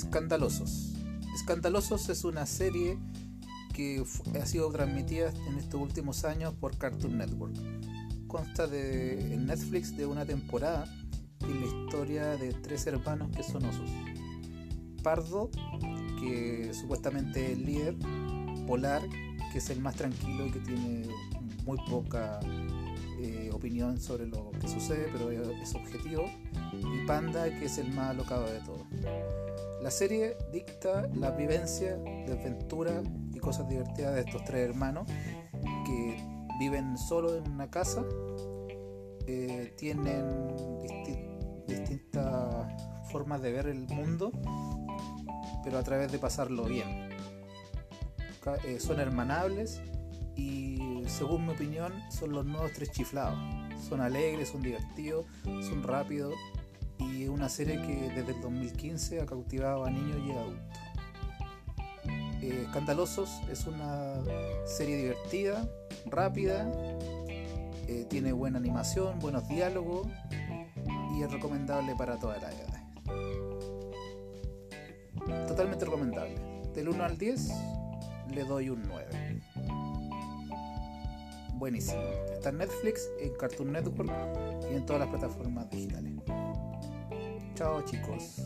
Escandalosos. Escandalosos es una serie que ha sido transmitida en estos últimos años por Cartoon Network. Consta de, en Netflix de una temporada y la historia de tres hermanos que son osos. Pardo, que supuestamente es el líder, Polar, que es el más tranquilo y que tiene muy poca eh, opinión sobre lo que sucede, pero es objetivo, y Panda, que es el más alocado de todos. La serie dicta la vivencia, de aventura y cosas divertidas de estos tres hermanos que viven solo en una casa, eh, tienen distintas formas de ver el mundo, pero a través de pasarlo bien. Eh, son hermanables y según mi opinión son los nuevos tres chiflados. Son alegres, son divertidos, son rápidos y una serie que desde el 2015 ha cautivado a niños y adultos. Eh, Escandalosos es una serie divertida, rápida, eh, tiene buena animación, buenos diálogos y es recomendable para toda la edad. Totalmente recomendable. Del 1 al 10 le doy un 9. Buenísimo. Está en Netflix, en Cartoon Network y en todas las plataformas digitales. Chao chicos.